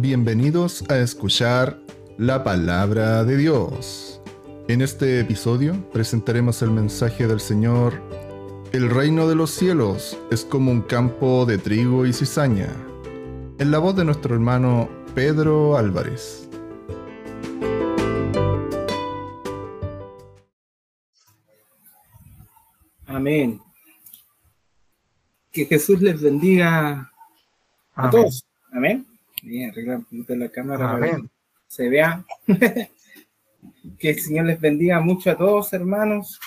Bienvenidos a escuchar la palabra de Dios. En este episodio presentaremos el mensaje del Señor. El reino de los cielos es como un campo de trigo y cizaña. En la voz de nuestro hermano Pedro Álvarez. Amén. Que Jesús les bendiga a todos. Amén. Bien, arreglar la cámara Amén. se vea. que el Señor les bendiga mucho a todos, hermanos.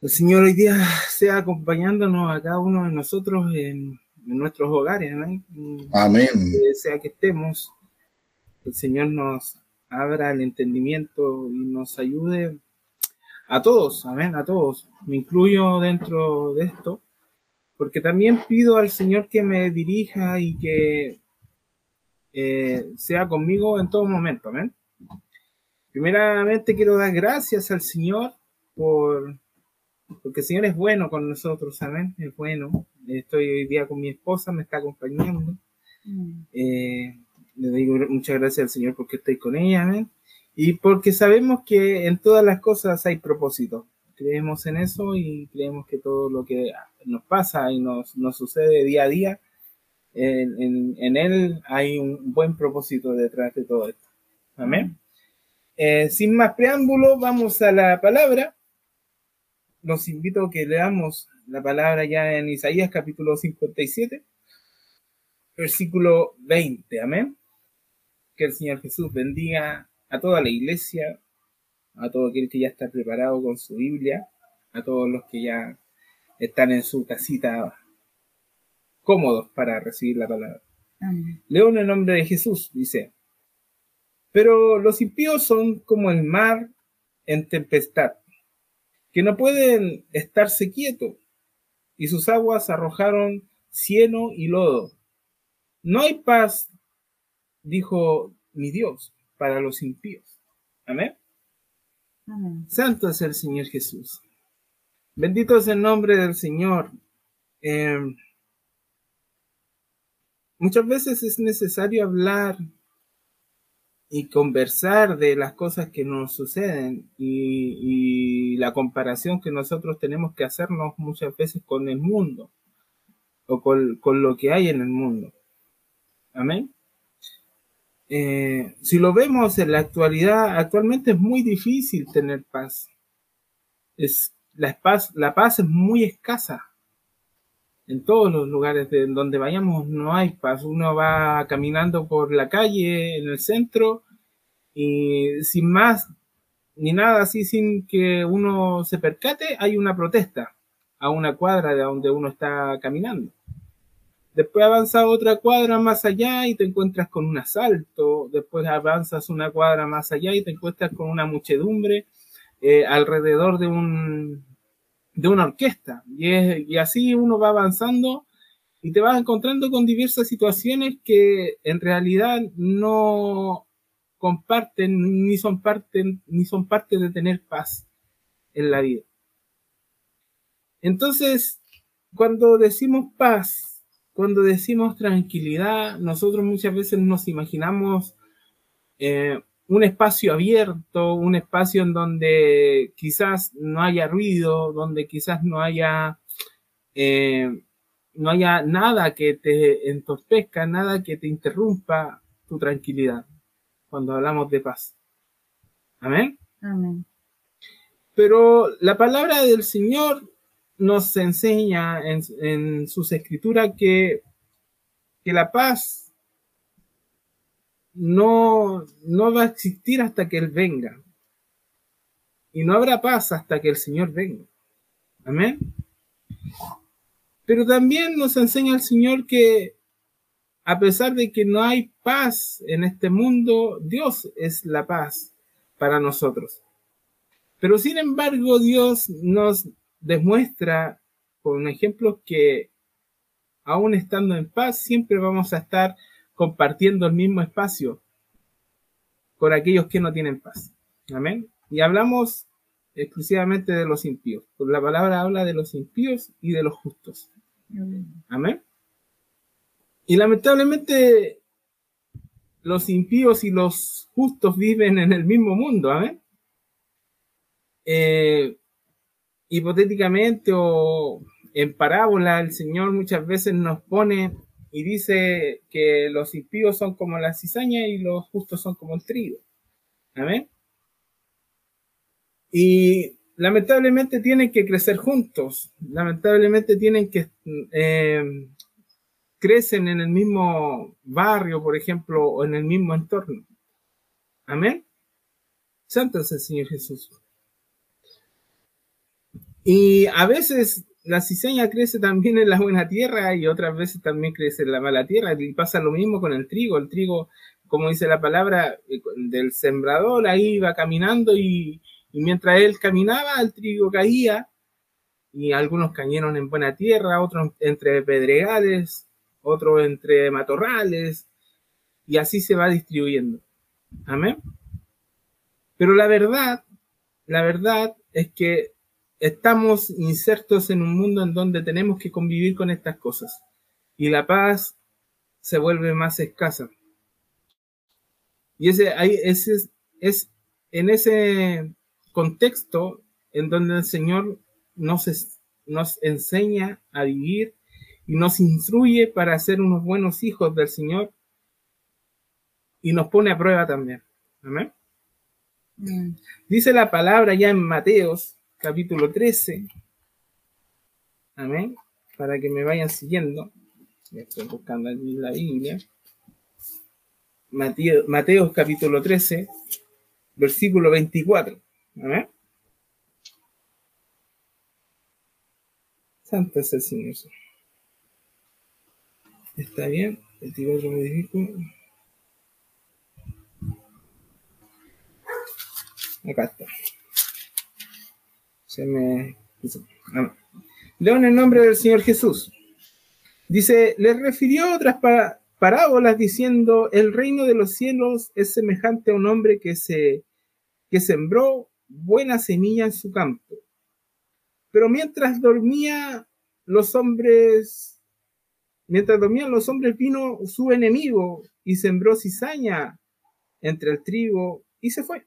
El Señor hoy día sea acompañándonos a cada uno de nosotros en, nuestros hogares. Amén. Amén. sea que estemos, el Señor nos abra el entendimiento y nos ayude a todos, amén, a todos. Me incluyo dentro de esto, porque también pido al Señor que me dirija y que eh, sea conmigo en todo momento, amén. Primeramente quiero dar gracias al Señor por porque el Señor es bueno con nosotros, amén, es bueno. Estoy hoy día con mi esposa, me está acompañando. Mm. Eh, le digo muchas gracias al Señor porque estoy con ella, amén. Y porque sabemos que en todas las cosas hay propósito. Creemos en eso y creemos que todo lo que nos pasa y nos, nos sucede día a día, en, él hay un buen propósito detrás de todo esto. Amén. Eh, sin más preámbulo, vamos a la palabra. Los invito a que leamos la palabra ya en Isaías capítulo 57, versículo 20. Amén. Que el Señor Jesús bendiga a toda la iglesia, a todo aquel que ya está preparado con su Biblia, a todos los que ya están en su casita cómodos para recibir la palabra. Leo en el nombre de Jesús, dice, pero los impíos son como el mar en tempestad, que no pueden estarse quietos, y sus aguas arrojaron cieno y lodo. No hay paz, dijo mi Dios, para los impíos. Amén. Santo es el Señor Jesús. Bendito es el nombre del Señor. Em, muchas veces es necesario hablar y conversar de las cosas que nos suceden y, la comparación que nosotros tenemos que hacernos muchas veces con el mundo o con lo que hay en el mundo. Amén. Eh, si lo vemos en la actualidad, actualmente es muy difícil tener paz. Es, la, paz, la paz es muy escasa. En todos los lugares de donde vayamos no hay paz. Uno va caminando por la calle, en el centro, y sin más ni nada así, sin que uno se percate, hay una protesta a una cuadra de donde uno está caminando. Después avanzas otra cuadra más allá y te encuentras con un asalto. Después avanzas una cuadra más allá y te encuentras con una muchedumbre eh, alrededor de, un, de una orquesta. Y, y así uno va avanzando y te vas encontrando con diversas situaciones que en realidad no comparten ni son parte, ni son parte de tener paz en la vida. Entonces, cuando decimos paz, cuando decimos tranquilidad, nosotros muchas veces nos imaginamos eh, un espacio abierto, un espacio en donde quizás no haya ruido, donde quizás no haya, eh, no haya nada que te entorpezca, nada que te interrumpa tu tranquilidad, cuando hablamos de paz. Amén. Amén. Pero la palabra del Señor nos enseña en, sus escrituras que, que la paz no, no va a existir hasta que Él venga. Y no habrá paz hasta que el Señor venga. Amén. Pero también nos enseña el Señor que a pesar de que no hay paz en este mundo, Dios es la paz para nosotros. Pero sin embargo, Dios nos demuestra con ejemplos que aún estando en paz, siempre vamos a estar compartiendo el mismo espacio con aquellos que no tienen paz. Amén. Y hablamos exclusivamente de los impíos. Por la palabra habla de los impíos y de los justos. Amén. Y lamentablemente los impíos y los justos viven en el mismo mundo, ¿amén? Eh, hipotéticamente o en parábola, el Señor muchas veces nos pone y dice que los impíos son como la cizaña y los justos son como el trigo. ¿Amén? Y lamentablemente tienen que crecer juntos, lamentablemente tienen que eh, crecen en el mismo barrio, por ejemplo, o en el mismo entorno. Amén. Santo es el Señor Jesús. Y a veces la cizaña crece también en la buena tierra y otras veces también crece en la mala tierra. Y pasa lo mismo con el trigo. El trigo, como dice la palabra eh, del sembrador, ahí iba caminando y, mientras él caminaba, el trigo caía y algunos cayeron en buena tierra, otros entre pedregales, otro entre matorrales, y así se va distribuyendo. Amén. Pero la verdad, la verdad es que estamos insertos en un mundo en donde tenemos que convivir con estas cosas y la paz se vuelve más escasa. Y ese, ese es en ese contexto en donde el Señor nos, nos enseña a vivir y nos instruye para ser unos buenos hijos del Señor y nos pone a prueba también. Amén. Dice la palabra ya en Mateos capítulo 13. Amén. Para que me vayan siguiendo. Estoy buscando aquí la Biblia. Mateo, Mateos capítulo 13, versículo 24. Amén. Santo es el Señor. Está bien. El lo modifico. Acá está. Se me. Ah, Leo en el nombre del Señor Jesús. Dice, le refirió otras parábolas diciendo, el reino de los cielos es semejante a un hombre que se que sembró buena semilla en su campo. Pero mientras dormía los hombres Mientras dormían los hombres vino su enemigo y sembró cizaña entre el trigo y se fue.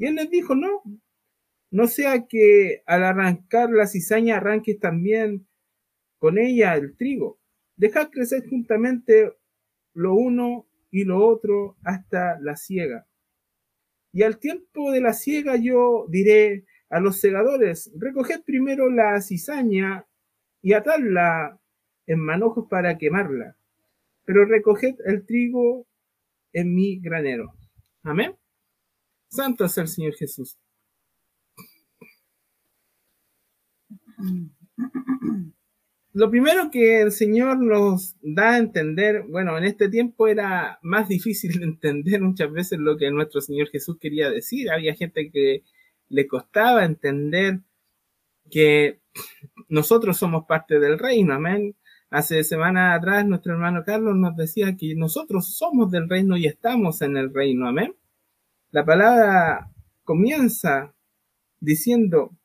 Y él les dijo, no, no sea que al arrancar la cizaña arranques también con ella el trigo. Dejad crecer juntamente lo uno y lo otro hasta la siega. Y al tiempo de la siega yo diré a los segadores, recoged primero la cizaña y atadla en manojos para quemarla, pero recoged el trigo en mi granero. Amén. Santo es el Señor Jesús. Lo primero que el Señor nos da a entender, bueno, en este tiempo era más difícil de entender muchas veces lo que nuestro Señor Jesús quería decir. Había gente que le costaba entender que nosotros somos parte del reino, amén. Hace semanas atrás nuestro hermano Carlos nos decía que nosotros somos del reino y estamos en el reino. Amén. La palabra comienza diciendo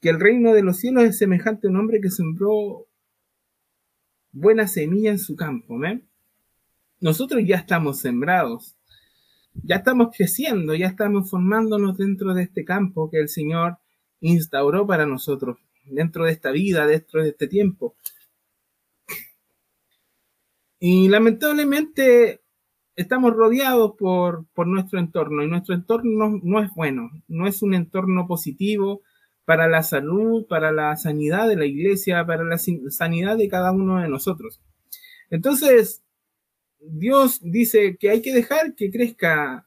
que el reino de los cielos es semejante a un hombre que sembró buena semilla en su campo. Nosotros ya estamos sembrados, ya estamos creciendo, ya estamos formándonos dentro de este campo que el Señor instauró para nosotros, dentro de esta vida, dentro de este tiempo. Y lamentablemente estamos rodeados por, nuestro entorno y nuestro entorno no, es bueno, no es un entorno positivo para la salud, para la sanidad de la iglesia, para la sanidad de cada uno de nosotros. Entonces, Dios dice que hay que dejar que crezca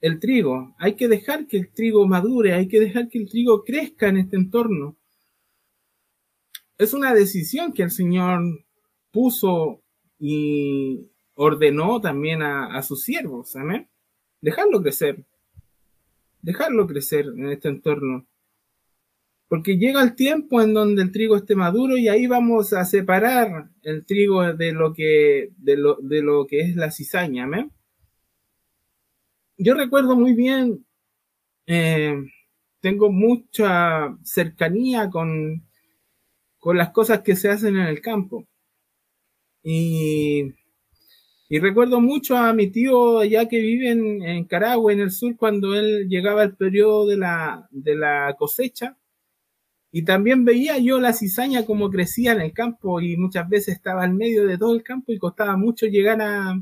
el trigo, hay que dejar que el trigo madure, hay que dejar que el trigo crezca en este entorno. Es una decisión que el Señor puso y ordenó también a, sus siervos, amén. Dejarlo crecer, dejarlo crecer en este entorno. Porque llega el tiempo en donde el trigo esté maduro y ahí vamos a separar el trigo de lo que, de lo, de lo que es la cizaña, amén. Yo recuerdo muy bien, eh, tengo mucha cercanía con, con las cosas que se hacen en el campo. Y, recuerdo mucho a mi tío allá que vive en, en, Caragua, en el sur, cuando él llegaba el periodo de la, de la cosecha. Y también veía yo la cizaña como crecía en el campo y muchas veces estaba en medio de todo el campo y costaba mucho llegar a,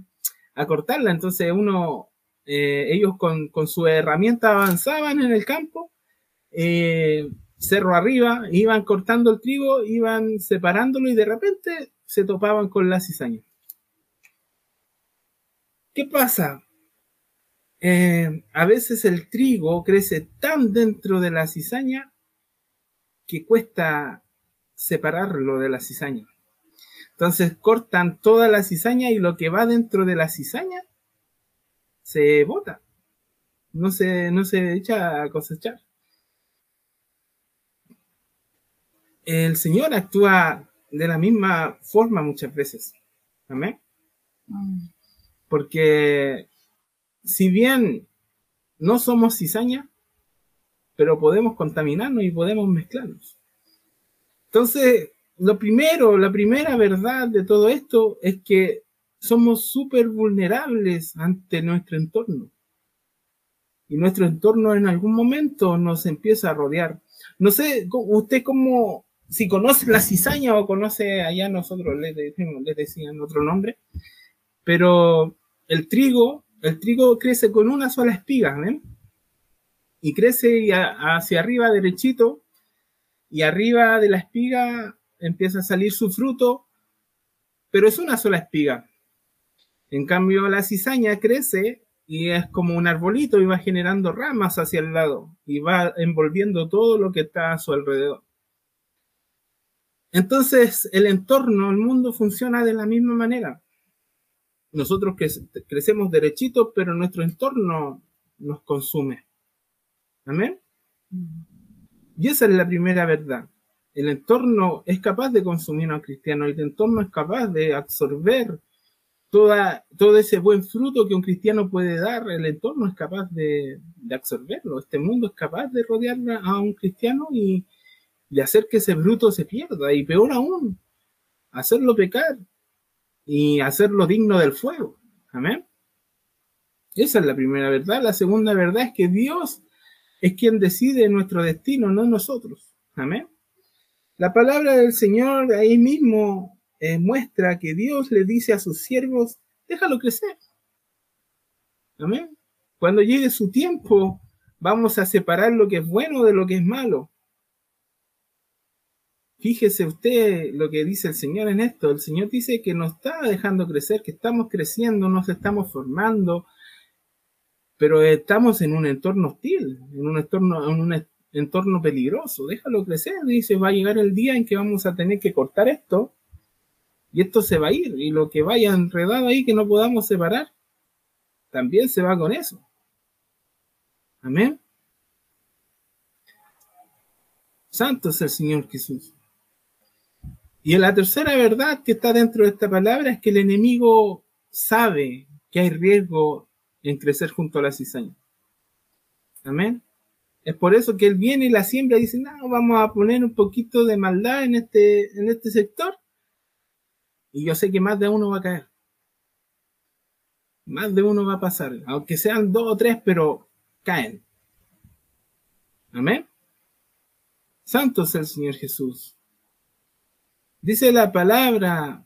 a cortarla. Entonces uno, eh, ellos con, con su herramienta avanzaban en el campo, eh, cerro arriba, iban cortando el trigo, iban separándolo y de repente se topaban con la cizaña. ¿Qué pasa? Eh, a veces el trigo crece tan dentro de la cizaña que cuesta separarlo de la cizaña. Entonces cortan toda la cizaña y lo que va dentro de la cizaña se bota. No se, no se echa a cosechar. El Señor actúa de la misma forma muchas veces. Amén. Mm. Porque si bien no somos cizaña, pero podemos contaminarnos y podemos mezclarnos. Entonces, lo primero, la primera verdad de todo esto es que somos súper vulnerables ante nuestro entorno. Y nuestro entorno en algún momento nos empieza a rodear. No sé, usted cómo, si conoce la cizaña o conoce allá nosotros le decimos, le decían otro nombre, pero el trigo, el trigo crece con una sola espiga, ¿ven? Y crece hacia arriba derechito y arriba de la espiga empieza a salir su fruto, pero es una sola espiga. En cambio, la cizaña crece y es como un arbolito y va generando ramas hacia el lado y va envolviendo todo lo que está a su alrededor. Entonces, el entorno, el mundo funciona de la misma manera. Nosotros crecemos derechitos, pero nuestro entorno nos consume. Amén. Y esa es la primera verdad. El entorno es capaz de consumir a un cristiano, el entorno es capaz de absorber toda, todo ese buen fruto que un cristiano puede dar, el entorno es capaz de, de absorberlo. Este mundo es capaz de rodear a un cristiano y, de hacer que ese bruto se pierda y peor aún, hacerlo pecar y hacerlo digno del fuego. Amén. Esa es la primera verdad. La segunda verdad es que Dios es quien decide nuestro destino, no nosotros. Amén. La palabra del Señor ahí mismo eh, muestra que Dios le dice a sus siervos, déjalo crecer. Amén. Cuando llegue su tiempo, vamos a separar lo que es bueno de lo que es malo. Fíjese usted lo que dice el Señor en esto. El Señor dice que nos está dejando crecer, que estamos creciendo, nos estamos formando, pero estamos en un entorno hostil, en un entorno, en un entorno peligroso. Déjalo crecer. Dice, va a llegar el día en que vamos a tener que cortar esto y esto se va a ir. Y lo que vaya enredado ahí que no podamos separar, también se va con eso. Amén. Santo es el Señor Jesús. Y la tercera verdad que está dentro de esta palabra es que el enemigo sabe que hay riesgo en crecer junto a la cizaña. Amén. Es por eso que él viene y la siembra y dice, no, vamos a poner un poquito de maldad en este, en este sector. Y yo sé que más de uno va a caer. Más de uno va a pasar. Aunque sean dos o tres, pero caen. Amén. Santo es el Señor Jesús. Dice la palabra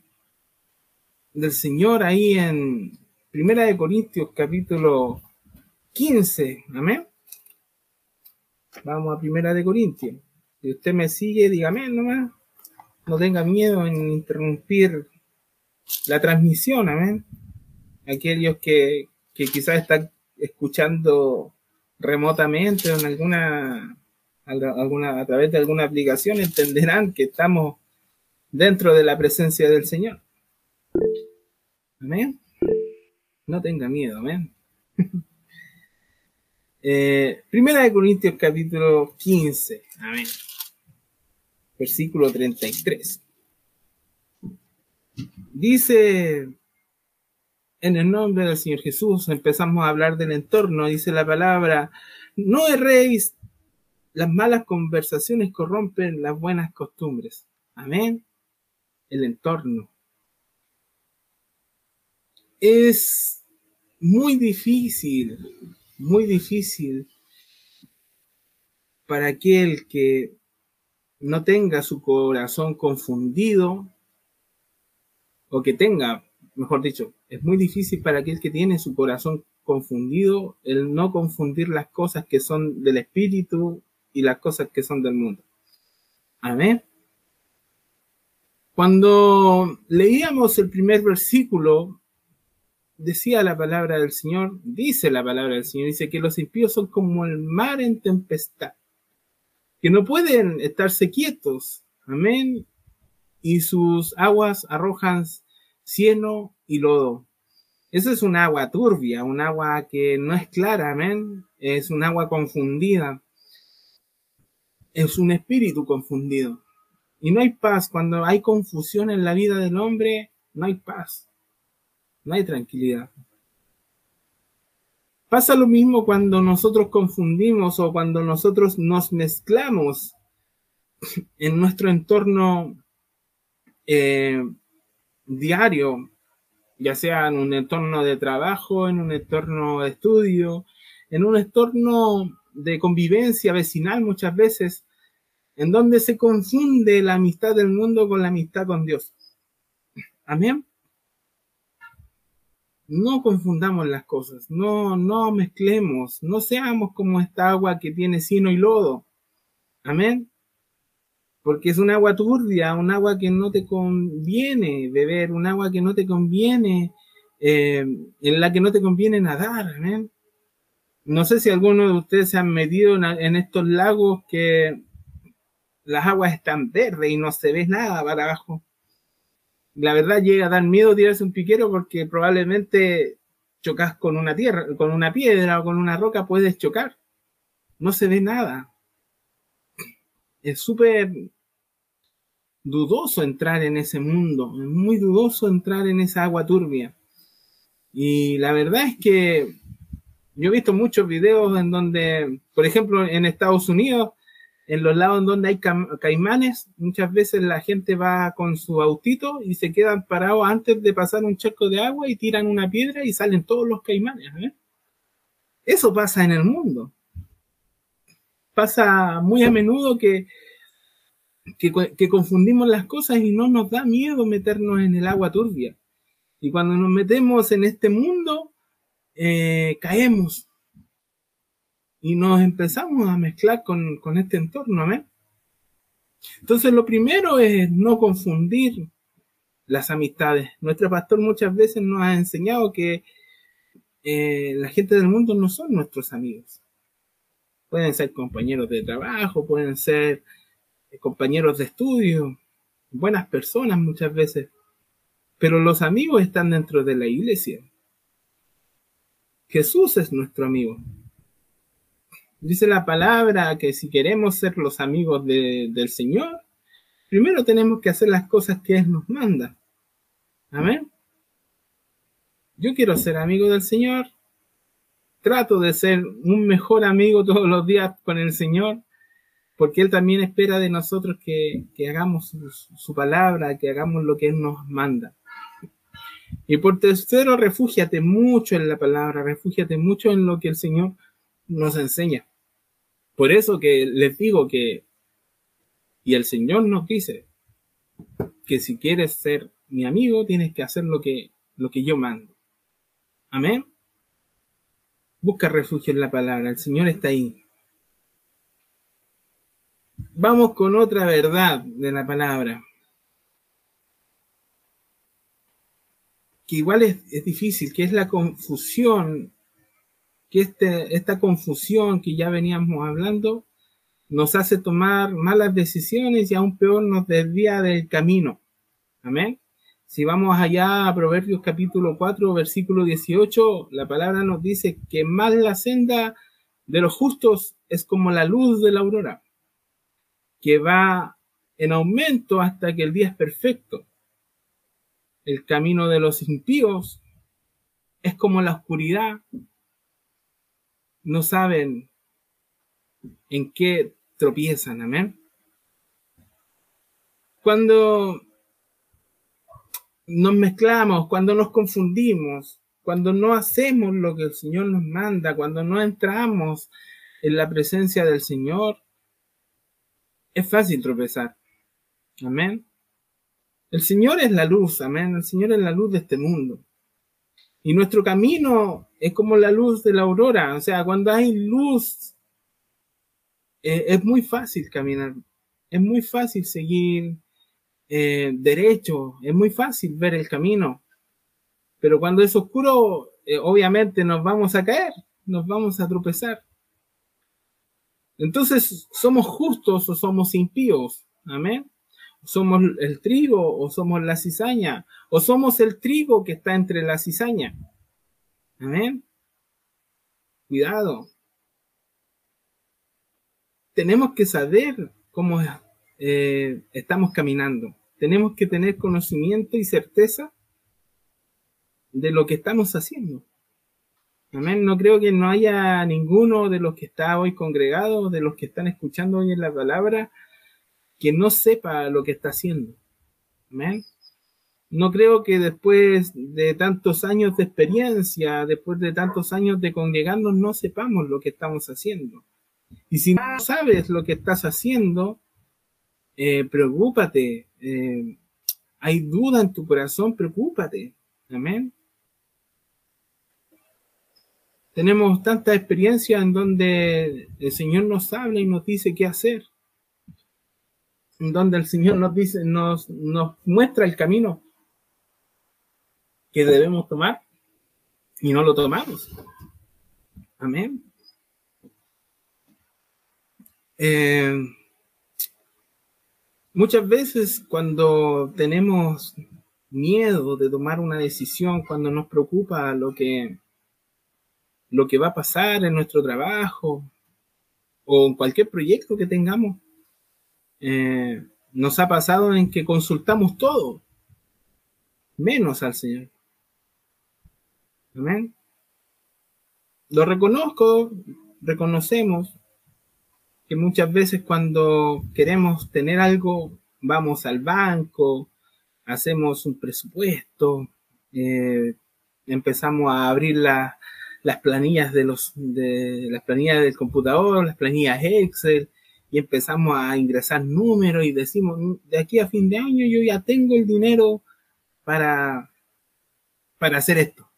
del Señor ahí en Primera de Corintios capítulo 15. Amén. Vamos a Primera de Corintios. Si usted me sigue, dígame nomás. No tenga miedo en interrumpir la transmisión. Amén. Aquellos que, que quizás están escuchando remotamente en alguna, alguna, a través de alguna aplicación entenderán que estamos dentro de la presencia del Señor. Amén. No tenga miedo, amén. Eh, primera de Corintios capítulo 15, amén. Versículo 33. Dice, en el nombre del Señor Jesús, empezamos a hablar del entorno, dice la palabra, no erréis, las malas conversaciones corrompen las buenas costumbres. Amén. El entorno. Es muy difícil, muy difícil para aquel que no tenga su corazón confundido o que tenga, mejor dicho, es muy difícil para aquel que tiene su corazón confundido el no confundir las cosas que son del espíritu y las cosas que son del mundo. Amén. Cuando leíamos el primer versículo, decía la palabra del Señor, dice la palabra del Señor, dice que los impíos son como el mar en tempestad, que no pueden estarse quietos. Amén y sus aguas arrojan cieno y lodo. Eso es un agua turbia, un agua que no es clara, amén. Es un agua confundida. Es un espíritu confundido. Y no hay paz. Cuando hay confusión en la vida del hombre, no hay paz. No hay tranquilidad. Pasa lo mismo cuando nosotros confundimos o cuando nosotros nos mezclamos en nuestro entorno eh, diario, ya sea en un entorno de trabajo, en un entorno de estudio, en un entorno de convivencia vecinal muchas veces, en donde se confunde la amistad del mundo con la amistad con Dios. Amén. No confundamos las cosas, no, no mezclemos, no seamos como esta agua que tiene sino y lodo. Amén porque es un agua turbia, un agua que no te conviene beber, un agua que no te conviene, eh, en la que no te conviene nadar. No sé si alguno de ustedes se han metido en, estos lagos que las aguas están verdes y no se ve nada para abajo. La verdad llega a dar miedo tirarse un piquero porque probablemente chocas con una tierra, con una piedra o con una roca, puedes chocar. No se ve nada es súper dudoso entrar en ese mundo, es muy dudoso entrar en esa agua turbia. Y la verdad es que yo he visto muchos videos en donde, por ejemplo, en Estados Unidos, en los lados donde hay caimanes, muchas veces la gente va con su autito y se quedan parados antes de pasar un charco de agua y tiran una piedra y salen todos los caimanes. ¿eh? Eso pasa en el mundo pasa muy a menudo que, que, confundimos las cosas y no nos da miedo meternos en el agua turbia. Y cuando nos metemos en este mundo, eh, caemos y nos empezamos a mezclar con, con este entorno. Entonces, lo primero es no confundir las amistades. Nuestro pastor muchas veces nos ha enseñado que eh, la gente del mundo no son nuestros amigos. Pueden ser compañeros de trabajo, pueden ser eh, compañeros de estudio, buenas personas muchas veces. Pero los amigos están dentro de la iglesia. Jesús es nuestro amigo. Dice la palabra que si queremos ser los amigos del Señor, primero tenemos que hacer las cosas que Él nos manda. Amén. Yo quiero ser amigo del Señor, trato de ser un mejor amigo todos los días con el Señor, porque Él también espera de nosotros que, hagamos su, palabra, que hagamos lo que Él nos manda. Y por tercero, refúgiate mucho en la palabra, refúgiate mucho en lo que el Señor nos enseña. Por eso que les digo que, y el Señor nos dice, que si quieres ser mi amigo, tienes que hacer lo que, lo que yo mando. Amén. Busca refugio en la palabra, el Señor está ahí. Vamos con otra verdad de la palabra. Que igual es, difícil, que es la confusión, que este, esta confusión que ya veníamos hablando nos hace tomar malas decisiones y aún peor nos desvía del camino. Amén. Si vamos allá a Proverbios capítulo 4, versículo 18, la palabra nos dice que más la senda de los justos es como la luz de la aurora, que va en aumento hasta que el día es perfecto. El camino de los impíos es como la oscuridad. No saben en qué tropiezan, amén. Cuando nos mezclamos, cuando nos confundimos, cuando no hacemos lo que el Señor nos manda, cuando no entramos en la presencia del Señor, es fácil tropezar. Amén. El Señor es la luz, amén. El Señor es la luz de este mundo. Y nuestro camino es como la luz de la aurora. O sea, cuando hay luz, eh, es muy fácil caminar. Es muy fácil seguir eh, derecho. Es muy fácil ver el camino. Pero cuando es oscuro, eh, obviamente nos vamos a caer, nos vamos a tropezar. Entonces, ¿somos justos o somos impíos? Amén. ¿Somos el trigo o somos la cizaña? ¿O somos el trigo que está entre la cizaña? Amén. Cuidado. Tenemos que saber cómo eh, estamos caminando. Tenemos que tener conocimiento y certeza de lo que estamos haciendo. Amén. No creo que no haya ninguno de los que está hoy congregado, de los que están escuchando hoy en la palabra, que no sepa lo que está haciendo. Amén. No creo que después de tantos años de experiencia, después de tantos años de congregarnos, no sepamos lo que estamos haciendo. Y si no sabes lo que estás haciendo, eh, preocúpate. Eh, hay duda en tu corazón, preocúpate. Amén. Tenemos tanta experiencia en donde el Señor nos habla y nos dice qué hacer donde el Señor nos dice, nos muestra el camino que debemos tomar y no lo tomamos. Amén. Eh, muchas veces cuando tenemos miedo de tomar una decisión, cuando nos preocupa lo que, lo que va a pasar en nuestro trabajo o en cualquier proyecto que tengamos, eh, nos ha pasado en que consultamos todo, menos al Señor. Amén. Lo reconozco, reconocemos que muchas veces cuando queremos tener algo, vamos al banco, hacemos un presupuesto, eh, empezamos a abrir las planillas de los de las planillas del computador, las planillas Excel, y empezamos a ingresar números y decimos, de aquí a fin de año yo ya tengo el dinero para, para hacer esto.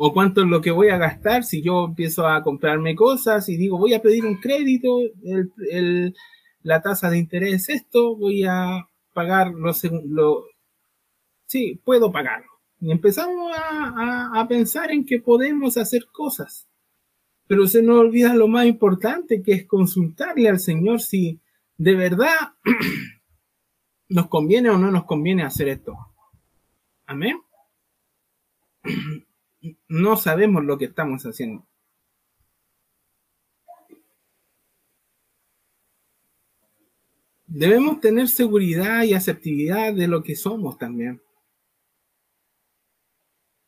O cuánto es lo que voy a gastar si yo empiezo a comprarme cosas y digo, voy a pedir un crédito, la tasa de interés es esto, voy a pagar lo, lo sí, puedo pagarlo. Y empezamos a pensar en que podemos hacer cosas. Pero se nos olvida lo más importante, que es consultarle al Señor si de verdad nos conviene o no nos conviene hacer esto. Amén. No sabemos lo que estamos haciendo. Debemos tener seguridad y aceptividad de lo que somos también.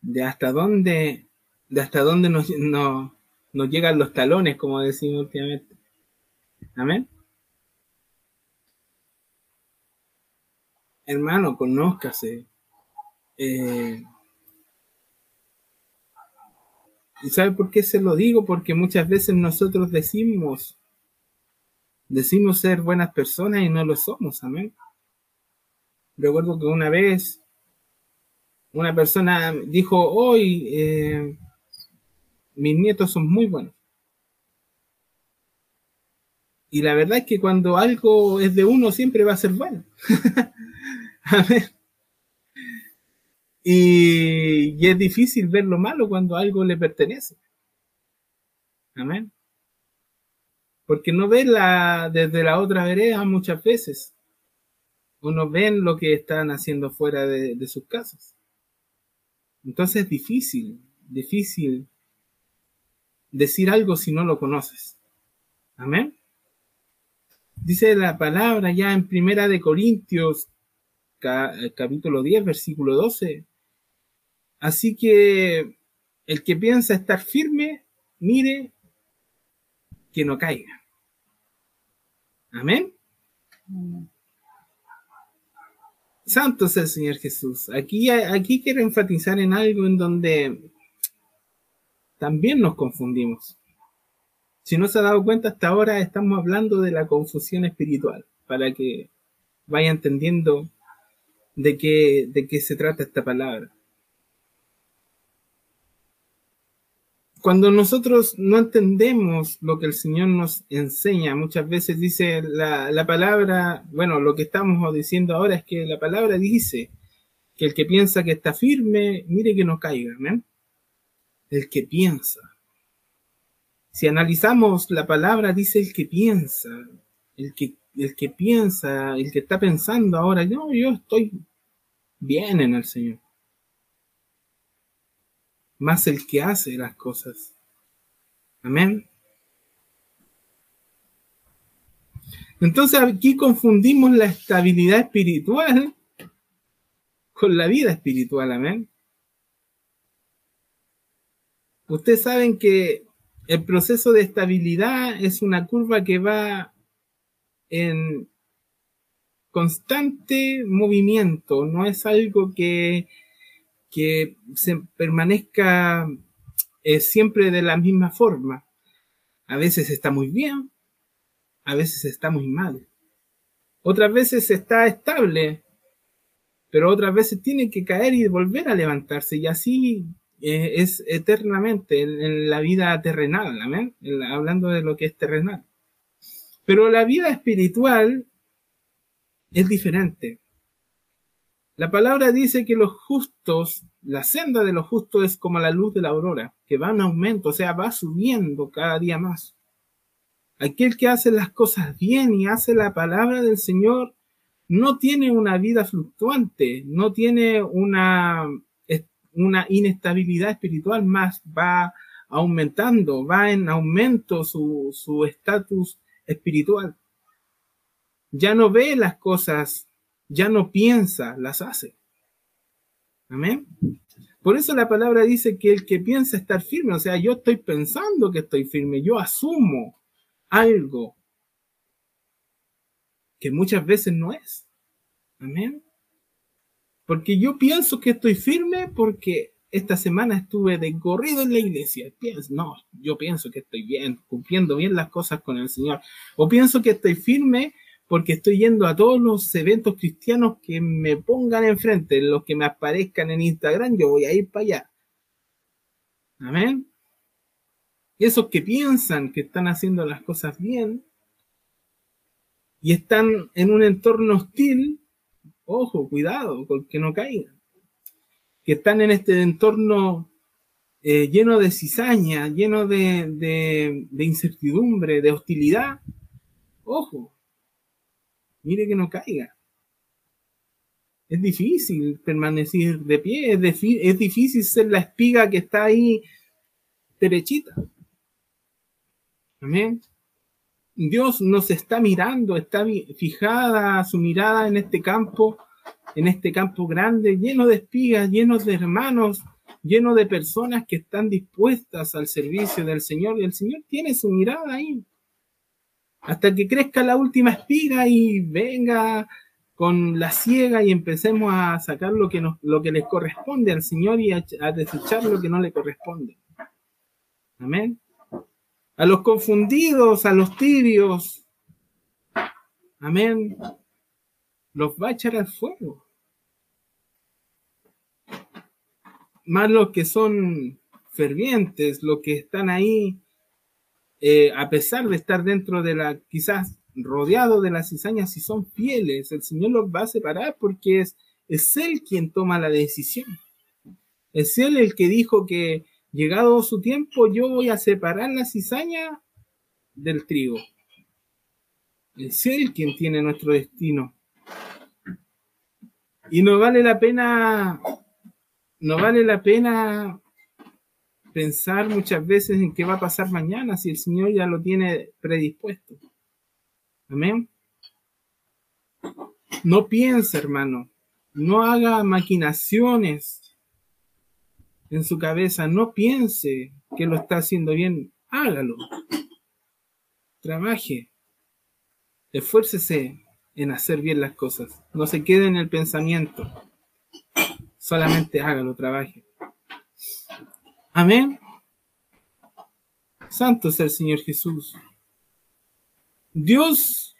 De hasta dónde, de hasta dónde nos, nos, nos llegan los talones, como decimos últimamente. Amén. Hermano, conózcase. Eh, ¿Y sabe por qué se lo digo? Porque muchas veces nosotros decimos, decimos ser buenas personas y no lo somos, amén. Recuerdo que una vez una persona dijo, hoy eh, mis nietos son muy buenos. Y la verdad es que cuando algo es de uno siempre va a ser bueno. Y, es difícil ver lo malo cuando algo le pertenece. Amén. Porque no ve la, desde la otra vereda muchas veces. o no ven lo que están haciendo fuera de, de sus casas. Entonces es difícil, difícil decir algo si no lo conoces. Amén. Dice la palabra ya en Primera de Corintios, capítulo 10, versículo 12. Así que el que piensa estar firme, mire que no caiga. Amén. Santo es el Señor Jesús. Aquí, aquí quiero enfatizar en algo en donde también nos confundimos. Si no se ha dado cuenta, hasta ahora estamos hablando de la confusión espiritual, para que vaya entendiendo de qué, de qué se trata esta palabra. Cuando nosotros no entendemos lo que el Señor nos enseña, muchas veces dice la, la palabra, bueno, lo que estamos diciendo ahora es que la palabra dice que el que piensa que está firme, mire que no caiga, ¿amén? el que piensa. Si analizamos la palabra, dice el que piensa, el que, el que piensa, el que está pensando ahora, no, yo estoy bien en el Señor. Más el que hace las cosas. Amén. Entonces aquí confundimos la estabilidad espiritual con la vida espiritual. Amén. Ustedes saben que el proceso de estabilidad es una curva que va en constante movimiento, no es algo que, que se permanezca eh, siempre de la misma forma. A veces está muy bien, a veces está muy mal. Otras veces está estable, pero otras veces tiene que caer y volver a levantarse y así eh, es eternamente en, la vida terrenal, amén, hablando de lo que es terrenal. Pero la vida espiritual es diferente. La palabra dice que los justos, la senda de los justos es como la luz de la aurora, que va en aumento, o sea, va subiendo cada día más. Aquel que hace las cosas bien y hace la palabra del Señor no tiene una vida fluctuante, no tiene una una inestabilidad espiritual más va aumentando, va en aumento su estatus espiritual. Ya no ve las cosas, ya no piensa, las hace. Amén. Por eso la palabra dice que el que piensa estar firme, o sea, yo estoy pensando que estoy firme, yo asumo algo que muchas veces no es. Amén. Porque yo pienso que estoy firme porque esta semana estuve de en la iglesia. no, yo pienso que estoy bien, cumpliendo bien las cosas con el Señor. O pienso que estoy firme porque estoy yendo a todos los eventos cristianos que me pongan enfrente, los que me aparezcan en Instagram, yo voy a ir para allá. Amén. Y esos que piensan que están haciendo las cosas bien y están en un entorno hostil, Ojo, cuidado, que no caigan. Que están en este entorno eh, lleno de cizaña, lleno de, incertidumbre, de hostilidad. Ojo, mire que no caiga. Es difícil permanecer de pie, es, es difícil ser la espiga que está ahí derechita. Amén. Dios nos está mirando, está fijada su mirada en este campo, en este campo grande, lleno de espigas, lleno de hermanos, lleno de personas que están dispuestas al servicio del Señor y el Señor tiene su mirada ahí. Hasta que crezca la última espiga y venga con la ciega y empecemos a sacar lo que, nos, lo que les corresponde al Señor y a desechar lo que no le corresponde. Amén a los confundidos, a los tibios. Amén. Los va a echar al fuego. Más los que son fervientes, los que están ahí, eh, a pesar de estar dentro de la, quizás rodeado de las cizañas, si son fieles, el Señor los va a separar porque es, es Él quien toma la decisión. Es Él el que dijo que Llegado su tiempo, yo voy a separar la cizaña del trigo. Es Él quien tiene nuestro destino. Y no vale la pena, no vale la pena pensar muchas veces en qué va a pasar mañana si el Señor ya lo tiene predispuesto. Amén. No piense, hermano. No haga maquinaciones en su cabeza. No piense que lo está haciendo bien. Hágalo. Trabaje. Esfuércese en hacer bien las cosas. No se quede en el pensamiento. Solamente hágalo, trabaje. Amén. Santo es el Señor Jesús. Dios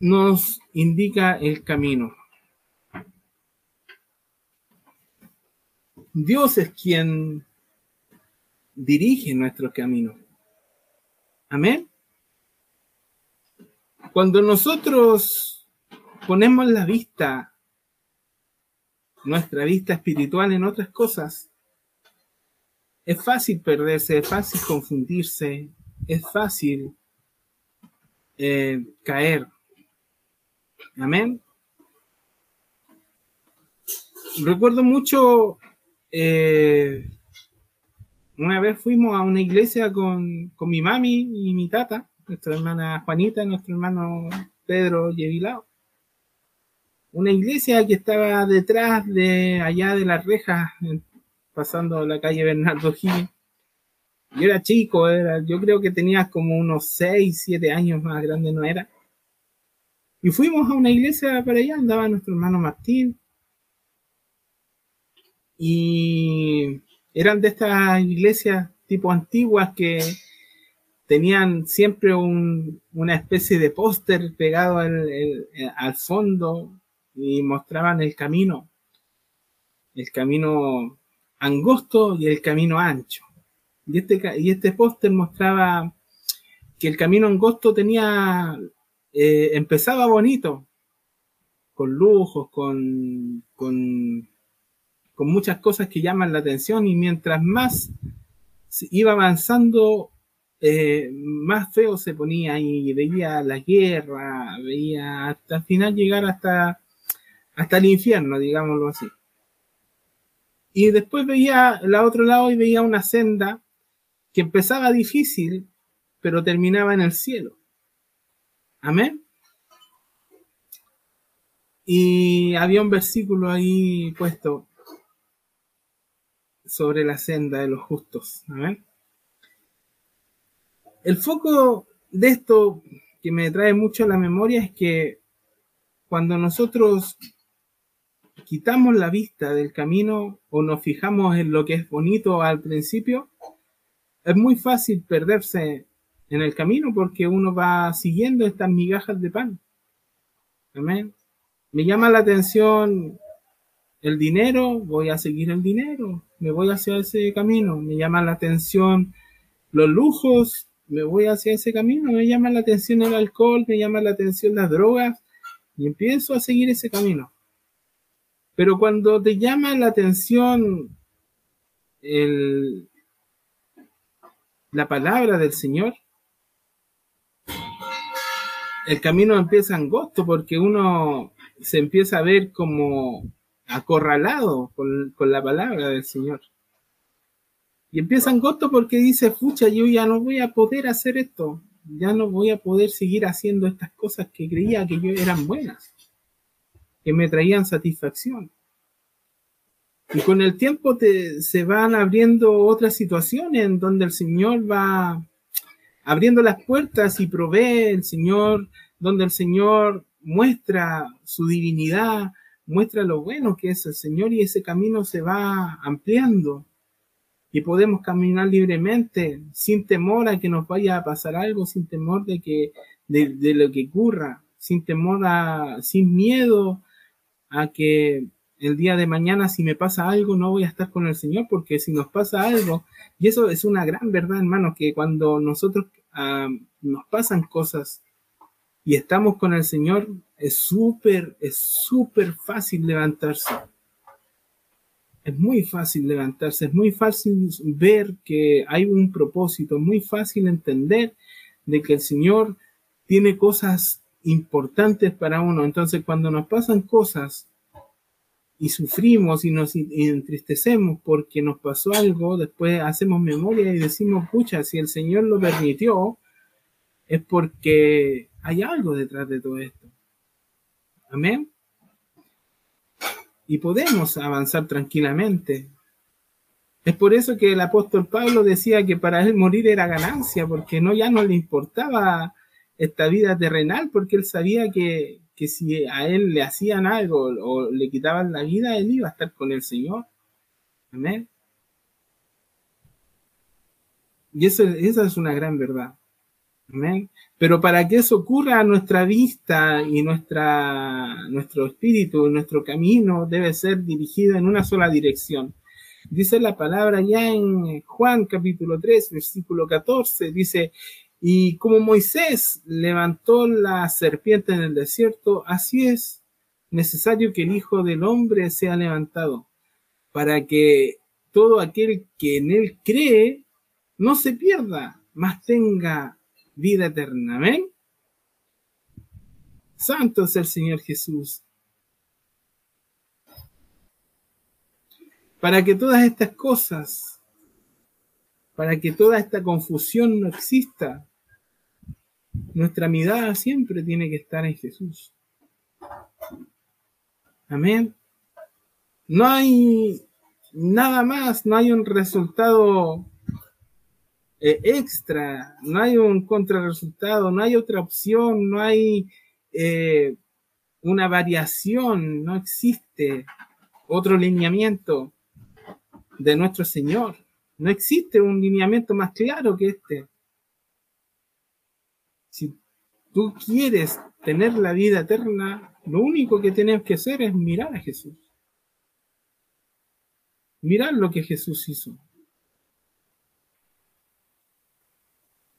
nos indica el camino. Dios es quien dirige nuestro camino. Amén. Cuando nosotros ponemos la vista, nuestra vista espiritual en otras cosas, es fácil perderse, es fácil confundirse, es fácil eh, caer. Amén. Recuerdo mucho, eh, una vez fuimos a una iglesia con, con, mi mami y mi tata, nuestra hermana Juanita y nuestro hermano Pedro Yevilao. Una iglesia que estaba detrás de allá de las rejas, pasando la calle Bernardo Gil. Yo era chico, era, yo creo que tenía como unos 6, 7 años más grande, no era. Y fuimos a una iglesia para allá, andaba nuestro hermano Martín. Y eran de estas iglesias tipo antiguas que tenían siempre una especie de póster pegado al fondo y mostraban el camino, el camino angosto y el camino ancho. Y este, y este póster mostraba que el camino angosto tenía, eh, empezaba bonito, con lujos, con, con, con muchas cosas que llaman la atención y mientras más iba avanzando, eh, más feo se ponía y veía la guerra, veía hasta el final llegar hasta, hasta el infierno, digámoslo así. Y después veía el otro lado y veía una senda que empezaba difícil, pero terminaba en el cielo. Amén. Y había un versículo ahí puesto sobre la senda de los justos. Amén. El foco de esto que me trae mucho a la memoria es que cuando nosotros quitamos la vista del camino o nos fijamos en lo que es bonito al principio, es muy fácil perderse en el camino porque uno va siguiendo estas migajas de pan. Amén. Me llama la atención el dinero, voy a seguir el dinero, me voy hacia ese camino. Me llama la atención los lujos, me voy hacia ese camino. Me llama la atención el alcohol, me llama la atención las drogas y empiezo a seguir ese camino. Pero cuando te llama la atención la palabra del Señor, el camino empieza angosto porque uno se empieza a ver como acorralado con, con la palabra del Señor. Y empieza angosto porque dice, pucha, yo ya no voy a poder hacer esto, ya no voy a poder seguir haciendo estas cosas que creía que yo eran buenas que me traían satisfacción. Y con el tiempo te, se van abriendo otras situaciones en donde el Señor va abriendo las puertas y provee el Señor, donde el Señor muestra su divinidad, muestra lo bueno que es el Señor y ese camino se va ampliando y podemos caminar libremente sin temor a que nos vaya a pasar algo, sin temor de que de, lo que ocurra, sin temor a, sin miedo a que el día de mañana si me pasa algo no voy a estar con el Señor porque si nos pasa algo, y eso es una gran verdad hermano, que cuando nosotros nos pasan cosas y estamos con el Señor, es súper, es súper fácil levantarse. Es muy fácil levantarse, es muy fácil ver que hay un propósito, es muy fácil entender de que el Señor tiene cosas importantes para uno. Entonces, cuando nos pasan cosas y sufrimos y nos entristecemos porque nos pasó algo, después hacemos memoria y decimos, pucha, si el Señor lo permitió, es porque hay algo detrás de todo esto. Amén. Y podemos avanzar tranquilamente. Es por eso que el apóstol Pablo decía que para él morir era ganancia, porque no ya no le importaba esta vida terrenal, porque él sabía que, que si a él le hacían algo o le quitaban la vida, él iba a estar con el Señor. Amén. Y eso, esa es una gran verdad. Amén. Pero para que eso ocurra, nuestra vista y nuestra, nuestro espíritu, nuestro camino debe ser dirigido en una sola dirección. Dice la palabra ya en Juan capítulo 3, versículo 14, dice, y como Moisés levantó la serpiente en el desierto, así es necesario que el Hijo del Hombre sea levantado, para que todo aquel que en él cree no se pierda, mas tenga vida eterna. Amén. Santo es el Señor Jesús. Para que todas estas cosas, para que toda esta confusión no exista, nuestra mirada siempre tiene que estar en Jesús. Amén. No hay nada más, no hay un resultado eh, extra, no hay un contrarresultado, no hay otra opción, no hay eh, una variación, no existe otro lineamiento de nuestro Señor. No existe un lineamiento más claro que este. Tú quieres tener la vida eterna, lo único que tienes que hacer es mirar a Jesús. Mirar lo que Jesús hizo.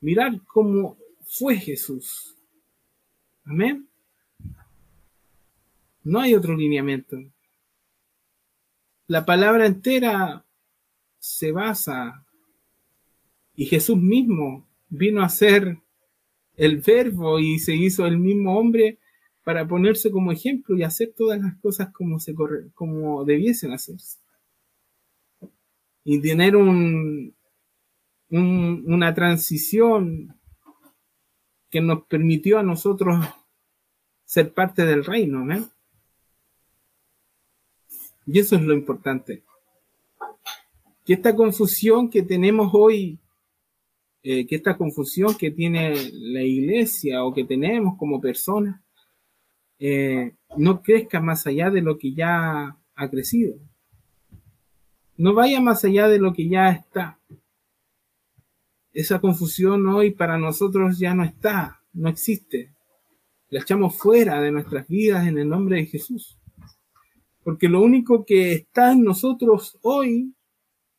Mirar cómo fue Jesús. Amén. No hay otro lineamiento. La palabra entera se basa y Jesús mismo vino a ser el verbo y se hizo el mismo hombre para ponerse como ejemplo y hacer todas las cosas como, se como debiesen hacerse. Y tener un, una transición que nos permitió a nosotros ser parte del reino, ¿no? Y eso es lo importante. Que esta confusión que tenemos hoy eh, que esta confusión que tiene la iglesia o que tenemos como personas eh, no crezca más allá de lo que ya ha crecido. No vaya más allá de lo que ya está. Esa confusión hoy para nosotros ya no está, no existe. La echamos fuera de nuestras vidas en el nombre de Jesús. Porque lo único que está en nosotros hoy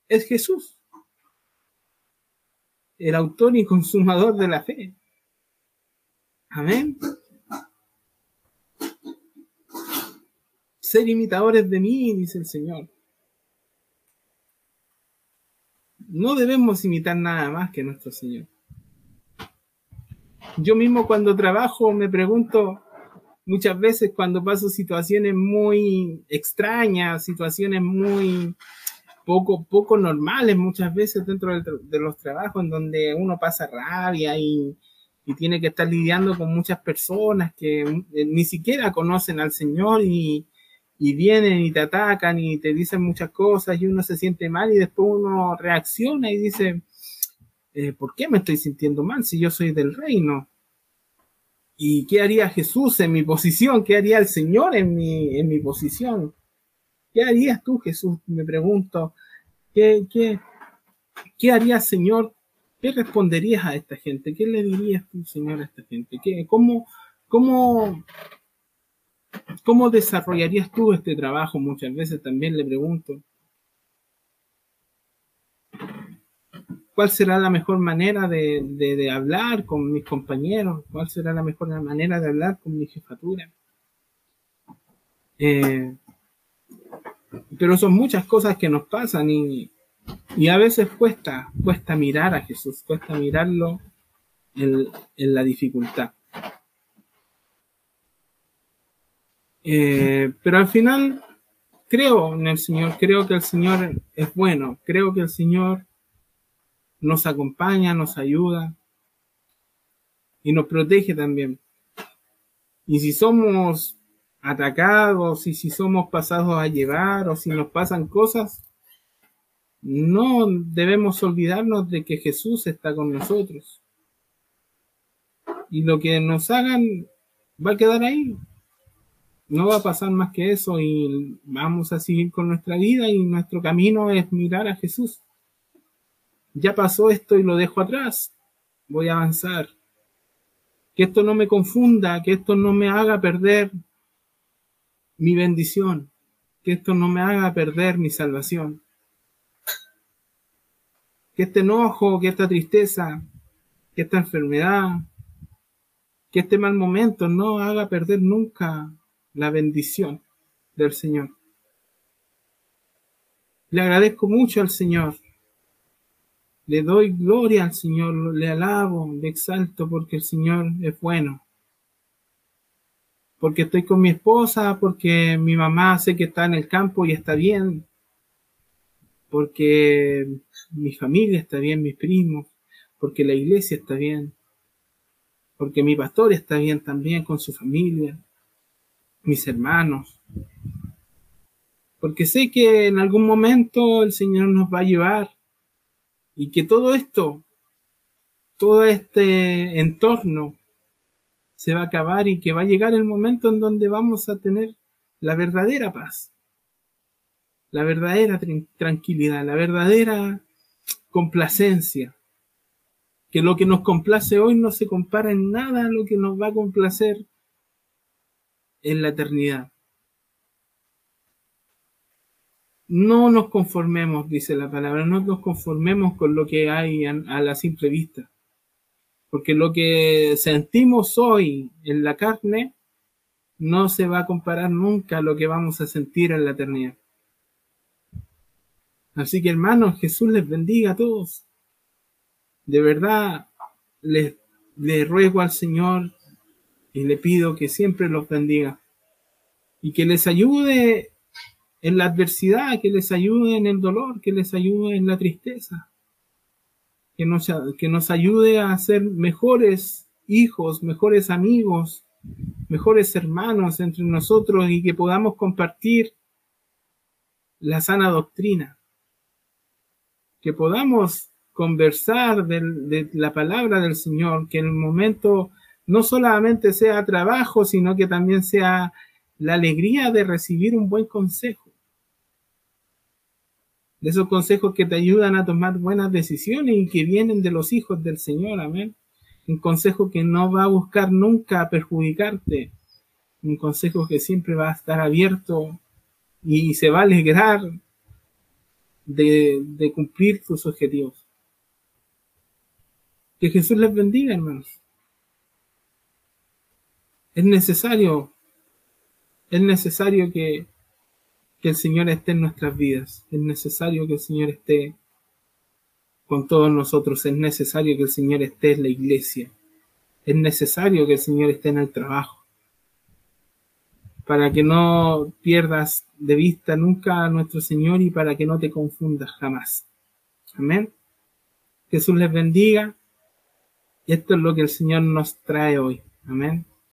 es Jesús el autor y consumador de la fe. Amén. Ser imitadores de mí, dice el Señor. No debemos imitar nada más que nuestro Señor. Yo mismo cuando trabajo me pregunto muchas veces cuando paso situaciones muy extrañas, situaciones muy poco, poco normales muchas veces dentro de, los trabajos en donde uno pasa rabia y, tiene que estar lidiando con muchas personas que eh, ni siquiera conocen al Señor y, vienen y te atacan y te dicen muchas cosas y uno se siente mal y después uno reacciona y dice, eh, ¿por qué me estoy sintiendo mal si yo soy del reino? ¿Y qué haría Jesús en mi posición? ¿Qué haría el Señor en mi, en mi posición? ¿Qué harías tú, Jesús? Me pregunto. ¿Qué, harías, Señor? ¿Qué responderías a esta gente? ¿Qué le dirías tú, Señor, a esta gente? ¿Qué, cómo, cómo, ¿Cómo desarrollarías tú este trabajo? Muchas veces también le pregunto. ¿Cuál será la mejor manera de, de, hablar con mis compañeros? ¿Cuál será la mejor manera de hablar con mi jefatura? Eh, pero son muchas cosas que nos pasan y, a veces cuesta, cuesta mirar a Jesús, cuesta mirarlo en, la dificultad. Eh, pero al final creo en el Señor, creo que el Señor es bueno, creo que el Señor nos acompaña, nos ayuda y nos protege también. Y si somos atacados y si somos pasados a llevar o si nos pasan cosas, no debemos olvidarnos de que Jesús está con nosotros. Y lo que nos hagan va a quedar ahí. No va a pasar más que eso y vamos a seguir con nuestra vida y nuestro camino es mirar a Jesús. Ya pasó esto y lo dejo atrás. Voy a avanzar. Que esto no me confunda, que esto no me haga perder mi bendición, que esto no me haga perder mi salvación. Que este enojo, que esta tristeza, que esta enfermedad, que este mal momento no haga perder nunca la bendición del Señor. Le agradezco mucho al Señor. Le doy gloria al Señor, le alabo, le exalto porque el Señor es bueno. Porque estoy con mi esposa, porque mi mamá sé que está en el campo y está bien. Porque mi familia está bien, mis primos, porque la iglesia está bien porque mi pastor está bien también con su familia, mis hermanos, porque sé que en algún momento el Señor nos va a llevar y que todo esto, todo este entorno se va a acabar y que va a llegar el momento en donde vamos a tener la verdadera paz, la verdadera tranquilidad, la verdadera complacencia que lo que nos complace hoy no se compara en nada a lo que nos va a complacer en la eternidad. No nos conformemos, dice la palabra, no nos conformemos con lo que hay a la simple vista. Porque lo que sentimos hoy en la carne no se va a comparar nunca a lo que vamos a sentir en la eternidad. Así que hermanos, Jesús les bendiga a todos de verdad le, le ruego al Señor y le pido que siempre los bendiga y que les ayude en la adversidad, que les ayude en el dolor, que les ayude en la tristeza, que nos, ayude a ser mejores hijos, mejores amigos, mejores hermanos entre nosotros y que podamos compartir la sana doctrina, que podamos conversar de, la palabra del Señor, que en el momento no solamente sea trabajo, sino que también sea la alegría de recibir un buen consejo. De esos consejos que te ayudan a tomar buenas decisiones y que vienen de los hijos del Señor, amén. Un consejo que no va a buscar nunca perjudicarte. Un consejo que siempre va a estar abierto y se va a alegrar de cumplir tus objetivos. Que Jesús les bendiga, hermanos. Es necesario, es necesario que, que el Señor esté en nuestras vidas. Es necesario que el Señor esté con todos nosotros. Es necesario que el Señor esté en la iglesia. Es necesario que el Señor esté en el trabajo. Para que no pierdas de vista nunca a nuestro Señor y para que no te confundas jamás. Amén. Jesús les bendiga. Y esto es lo que el Señor nos trae hoy. Amén.